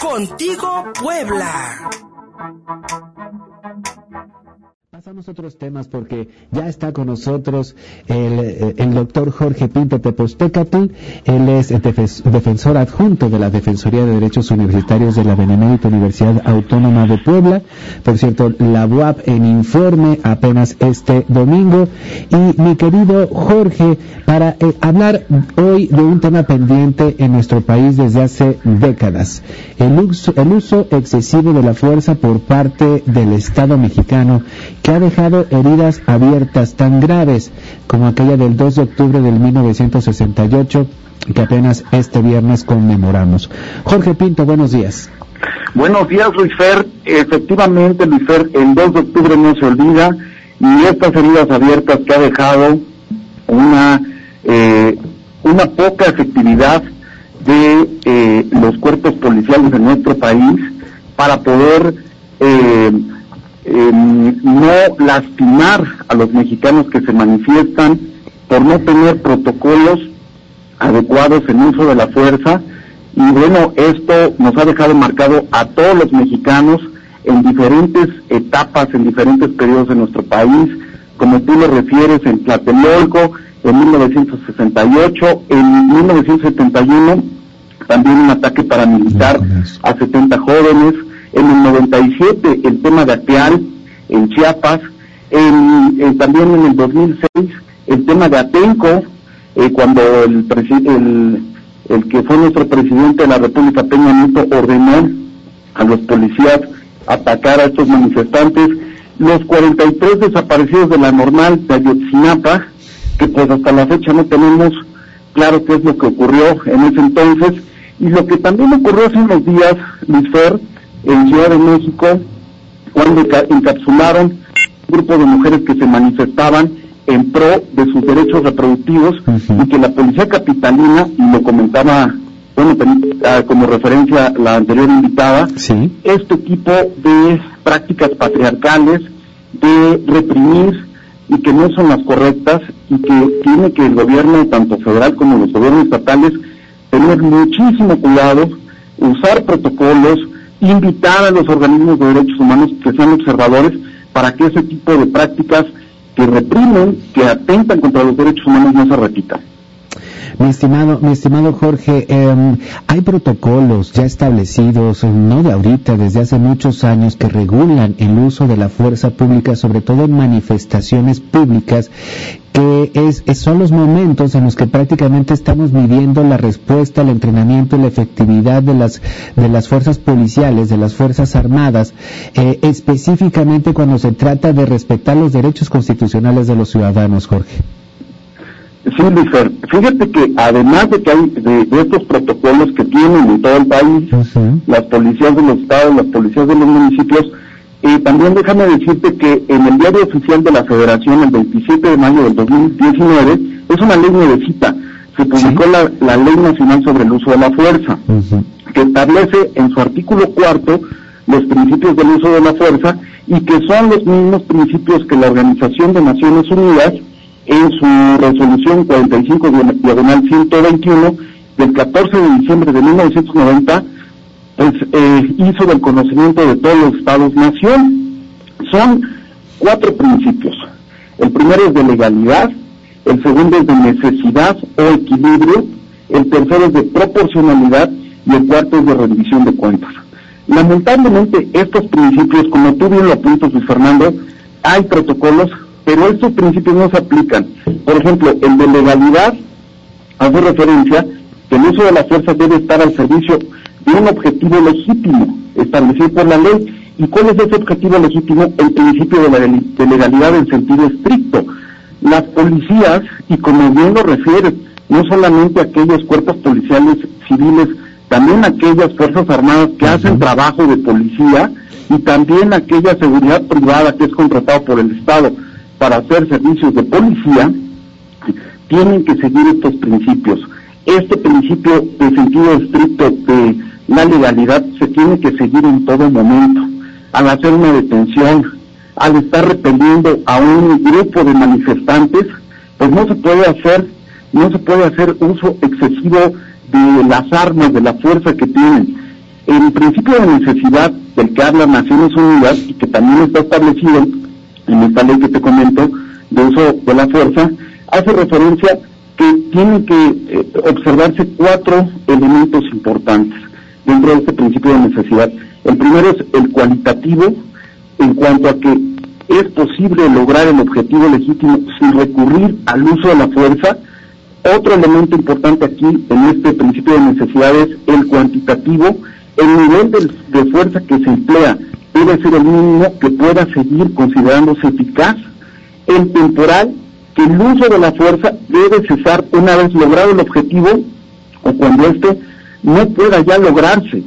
Contigo Puebla. Pasamos otros temas porque ya está con nosotros el, eh, el doctor Jorge Pinto Tepostecatl. Él es defensor adjunto de la Defensoría de Derechos Universitarios de la Benemérita Universidad Autónoma de Puebla. Por cierto, la UAP en informe apenas este domingo. Y mi querido Jorge, para eh, hablar hoy de un tema pendiente en nuestro país desde hace décadas. El uso, el uso excesivo de la fuerza por parte del Estado mexicano que ha dejado heridas abiertas tan graves como aquella del 2 de octubre del 1968 que apenas este viernes conmemoramos. Jorge Pinto, buenos días. Buenos días, Luis Fer. Efectivamente, Luis Fer, el 2 de octubre no se olvida y estas heridas abiertas que ha dejado una, eh, una poca efectividad de eh, los cuerpos policiales de nuestro país para poder eh, no lastimar a los mexicanos que se manifiestan por no tener protocolos adecuados en uso de la fuerza. Y bueno, esto nos ha dejado marcado a todos los mexicanos en diferentes etapas, en diferentes periodos de nuestro país, como tú lo refieres en Tlatelolco, en 1968, en 1971 también un ataque paramilitar a 70 jóvenes, en el 97 el tema de Ateal en Chiapas, en, también en el 2006 el tema de Atenco, eh, cuando el, el, el que fue nuestro presidente de la República Peña Nieto ordenó a los policías atacar a estos manifestantes, los 43 desaparecidos de la normal de Ayotzinapa, que pues hasta la fecha no tenemos claro qué es lo que ocurrió en ese entonces, y lo que también ocurrió hace unos días, Luis Fer, en Ciudad de México cuando encapsularon un grupo de mujeres que se manifestaban en pro de sus derechos reproductivos y que la policía capitalina, y lo comentaba, bueno, ah, como referencia la anterior invitada, este tipo de prácticas patriarcales, de reprimir y que no son las correctas y que tiene que el gobierno, tanto federal como los gobiernos estatales, tener muchísimo cuidado, usar protocolos, invitar a los organismos de derechos humanos que sean observadores para que ese tipo de prácticas que reprimen, que atentan contra los derechos humanos no se repitan. Mi estimado, mi estimado Jorge, em, hay protocolos ya establecidos, no de ahorita, desde hace muchos años, que regulan el uso de la fuerza pública, sobre todo en manifestaciones públicas, que es, son los momentos en los que prácticamente estamos midiendo la respuesta, el entrenamiento y la efectividad de las, de las fuerzas policiales, de las fuerzas armadas, eh, específicamente cuando se trata de respetar los derechos constitucionales de los ciudadanos, Jorge. Sí, Luis, fíjate que además de que hay de, estos protocolos que tienen en todo el país, las policías de los estados, las policías de los municipios, eh, también déjame decirte que en el diario oficial de la Federación, el 27 de mayo del 2019, es una ley nuevecita, se publicó la, la, Ley Nacional sobre el Uso de la Fuerza, que establece en su artículo cuarto los principios del uso de la fuerza y que son los mismos principios que la Organización de Naciones Unidas en su resolución 45 diagonal 121 del 14 de diciembre de 1990 pues eh, hizo del conocimiento de todos los estados-nación. Son cuatro principios. El primero es de legalidad, el segundo es de necesidad o equilibrio, el tercero es de proporcionalidad y el cuarto es de rendición de cuentas. Lamentablemente estos principios, como tú bien lo apuntas, Luis Fernando, hay protocolos pero estos principios no se aplican. Por ejemplo, el de legalidad hace referencia que el uso de la fuerza debe estar al servicio de un objetivo legítimo establecido por la ley. ¿Y cuál es ese objetivo legítimo? El principio de, la de legalidad en sentido estricto. Las policías, y como bien lo refiere, no solamente aquellos cuerpos policiales civiles, también aquellas fuerzas armadas que hacen trabajo de policía y también aquella seguridad privada que es contratada por el Estado para hacer servicios de policía tienen que seguir estos principios. Este principio de sentido estricto de la legalidad se tiene que seguir en todo momento. Al hacer una detención, al estar repeliendo a un grupo de manifestantes, pues no se puede hacer, no se puede hacer uso excesivo de las armas, de la fuerza que tienen. El principio de necesidad del que habla Naciones Unidas y que también está establecido en esta ley que te comento de uso de la fuerza, hace referencia que tienen que eh, observarse cuatro elementos importantes dentro de este principio de necesidad. El primero es el cualitativo, en cuanto a que es posible lograr el objetivo legítimo sin recurrir al uso de la fuerza. Otro elemento importante aquí en este principio de necesidad es el cuantitativo. El nivel de, de fuerza que se emplea debe ser el mínimo que pueda seguir considerándose eficaz. El temporal, que el uso de la fuerza debe cesar una vez logrado el objetivo o cuando éste no pueda ya lograrse.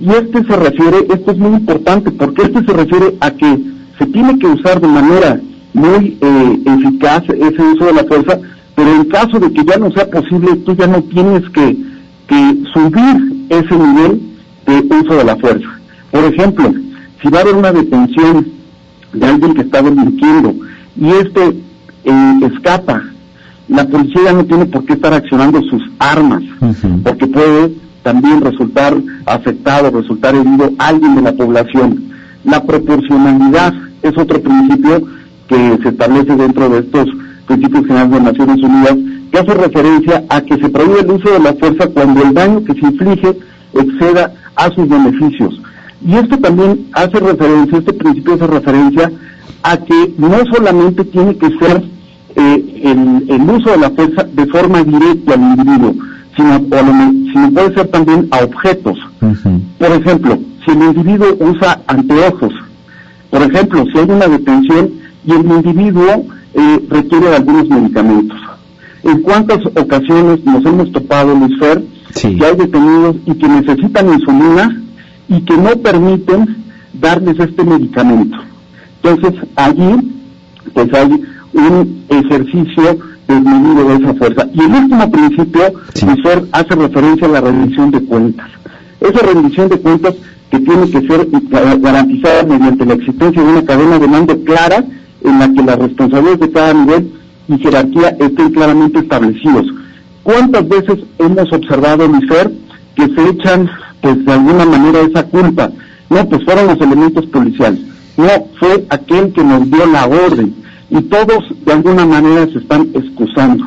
Y este se refiere, esto es muy importante, porque este se refiere a que se tiene que usar de manera muy eh, eficaz ese uso de la fuerza, pero en caso de que ya no sea posible, tú ya no tienes que, que subir ese nivel de uso de la fuerza. Por ejemplo, si va a haber una detención de alguien que está delinquiendo y este eh, escapa, la policía ya no tiene por qué estar accionando sus armas, porque puede también resultar afectado, resultar herido alguien de la población. La proporcionalidad es otro principio que se establece dentro de estos principios generales de Naciones Unidas, que hace referencia a que se prohíbe el uso de la fuerza cuando el daño que se inflige exceda a sus beneficios. Y esto también hace referencia, este principio hace referencia a que no solamente tiene que ser eh, el, uso de la fuerza de forma directa al individuo, sino, sino puede ser también a objetos. Por ejemplo, si el individuo usa anteojos, por ejemplo, si hay una detención y el individuo eh, requiere de algunos medicamentos. ¿En cuántas ocasiones nos hemos topado, Luis Fer, que hay detenidos y que necesitan insulina y que no permiten darles este medicamento? Entonces, allí, pues hay un ejercicio desmedido de esa fuerza. Y el último principio, Luis Fer, hace referencia a la rendición de cuentas. Esa rendición de cuentas que tiene que ser garantizada mediante la existencia de una cadena de mando clara en la que las responsabilidades de cada nivel y jerarquía estén claramente establecidos. ¿Cuántas veces hemos observado, Lucer, que se echan, pues de alguna manera, esa culpa? No, pues fueron los elementos policiales. No, fue aquel que nos dio la orden. Y todos, de alguna manera, se están excusando.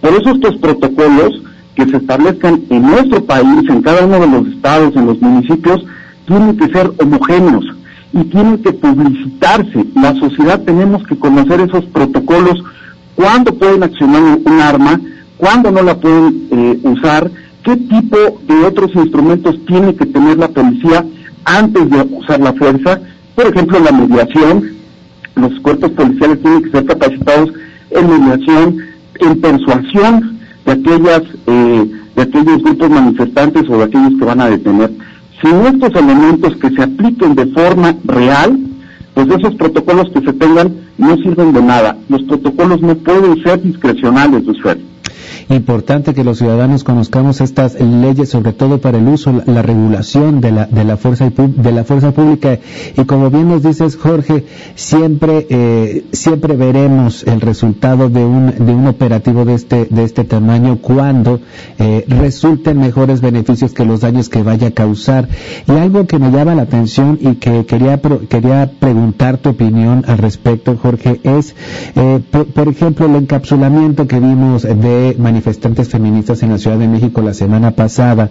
Por eso estos protocolos que se establezcan en nuestro país, en cada uno de los estados, en los municipios, tienen que ser homogéneos y tienen que publicitarse. La sociedad tenemos que conocer esos protocolos, cuándo pueden accionar un arma, cuándo no la pueden eh, usar, qué tipo de otros instrumentos tiene que tener la policía antes de usar la fuerza. Por ejemplo, la mediación. Los cuerpos policiales tienen que ser capacitados en mediación, en persuasión de aquellas eh, de aquellos grupos manifestantes o de aquellos que van a detener. Sin estos elementos que se apliquen de forma real, pues esos protocolos que se tengan no sirven de nada. Los protocolos no pueden ser discrecionales, usuario. Importante que los ciudadanos conozcamos estas leyes, sobre todo para el uso, la, regulación de la, de la fuerza de la fuerza pública. Y como bien nos dices, Jorge, siempre eh, siempre veremos el resultado de un de un operativo de este de este tamaño cuando eh, resulten mejores beneficios que los daños que vaya a causar. Y algo que me llama la atención y que quería quería preguntar tu opinión al respecto, Jorge, es eh, por, por, ejemplo el encapsulamiento que vimos de manifestantes feministas en la Ciudad de México la semana pasada,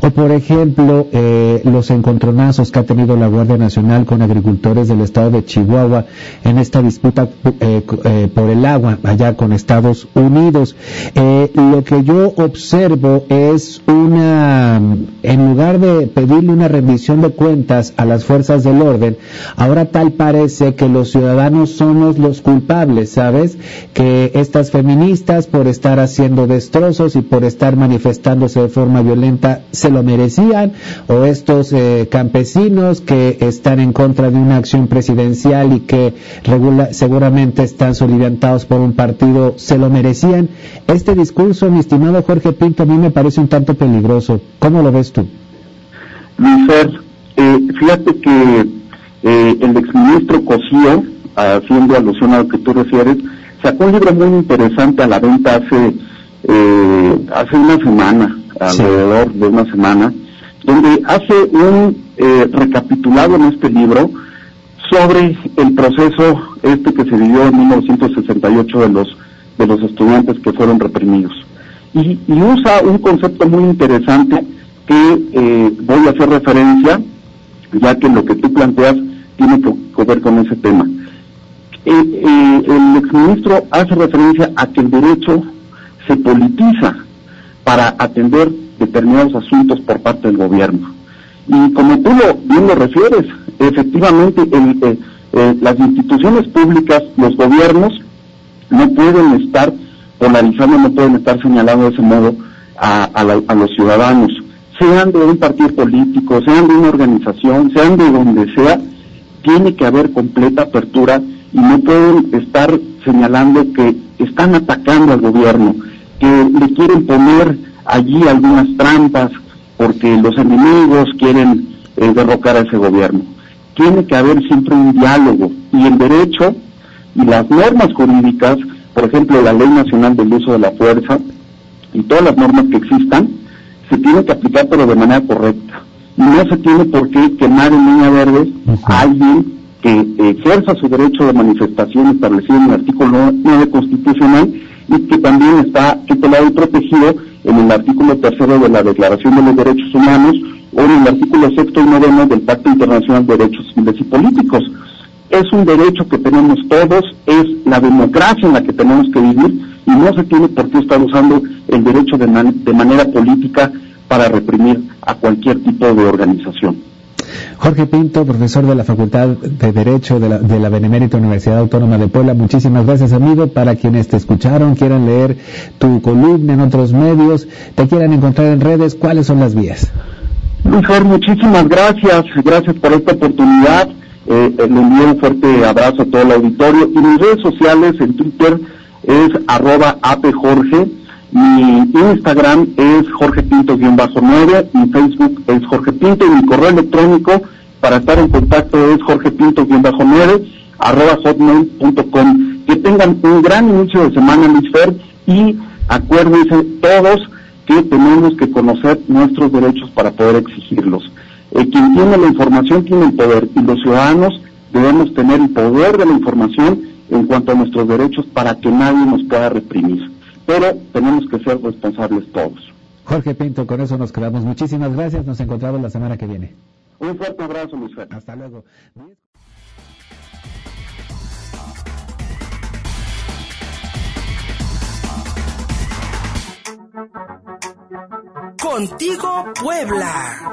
o por ejemplo eh, los encontronazos que ha tenido la Guardia Nacional con agricultores del estado de Chihuahua en esta disputa eh, eh, por el agua allá con Estados Unidos. lo que yo observo es una, en lugar de pedirle una rendición de cuentas a las fuerzas del orden, ahora tal parece que los ciudadanos somos los culpables, ¿sabes? Que estas feministas por estar haciendo destrozos y por estar manifestándose de forma violenta se lo merecían, o estos eh, campesinos que están en contra de una acción presidencial y que seguramente están soliviantados por un partido se lo merecían. Este discurso, mi estimado Jorge Pinto, a mí me parece un tanto peligroso. ¿Cómo lo ves tú? Luis eh, fíjate que eh, el exministro Cosío, haciendo alusión a lo que tú refieres, sacó un libro muy interesante a la venta hace eh, hace una semana, alrededor de una semana, donde hace un eh, recapitulado en este libro sobre el proceso este que se vivió en 1968 de los de los estudiantes que fueron reprimidos. Y, usa un concepto muy interesante que eh, voy a hacer referencia, ya que lo que tú planteas tiene que ver con ese tema. Eh, eh, el exministro hace referencia a que el derecho se politiza para atender determinados asuntos por parte del gobierno. Y como tú lo, bien lo refieres, efectivamente las instituciones públicas, los gobiernos, no pueden estar polarizando, no pueden estar señalando de ese modo a, los ciudadanos, sean de un partido político, sean de una organización, sean de donde sea, tiene que haber completa apertura y no pueden estar señalando que están atacando al gobierno, que le quieren poner allí algunas trampas porque los enemigos quieren eh, derrocar a ese gobierno. Tiene que haber siempre un diálogo y el derecho y las normas jurídicas, por ejemplo, la Ley Nacional del Uso de la Fuerza y todas las normas que existan, se tienen que aplicar pero de manera correcta. Y no se tiene por qué quemar en línea verde a alguien que ejerza su derecho de manifestación establecido en el artículo 9 constitucional y que también está tutelado y protegido en el artículo tercero de la Declaración de los Derechos Humanos o en el artículo sexto y noveno del Pacto Internacional de Derechos Civiles y Políticos es un derecho que tenemos todos, es la democracia en la que tenemos que vivir y no se tiene por qué estar usando el derecho de, manera política para reprimir a cualquier tipo de organización. Jorge Pinto, profesor de la Facultad de Derecho de la, de la, Benemérita Universidad Autónoma de Puebla, muchísimas gracias amigo. Para quienes te escucharon, quieran leer tu columna en otros medios, te quieran encontrar en redes, ¿cuáles son las vías? Luis muchísimas gracias, gracias por esta oportunidad. Eh, le envío un fuerte abrazo a todo el auditorio. Y mis redes sociales en Twitter es arroba apjorge, mi Instagram es Jorge Pinto-9, mi Facebook es Jorge Pinto y mi correo electrónico para estar en contacto es Jorge Pinto-9 arroba hotmail.com. Que tengan un gran inicio de semana, Luis Fer, y acuérdense todos que tenemos que conocer nuestros derechos para poder exigirlos. Eh, quien tiene la información tiene el poder y los ciudadanos debemos tener el poder de la información en cuanto a nuestros derechos para que nadie nos pueda reprimir. Pero tenemos que ser responsables todos. Jorge Pinto, con eso nos quedamos. Muchísimas gracias. Nos encontramos la semana que viene. Un fuerte abrazo, Luis Hasta luego. Contigo, Puebla.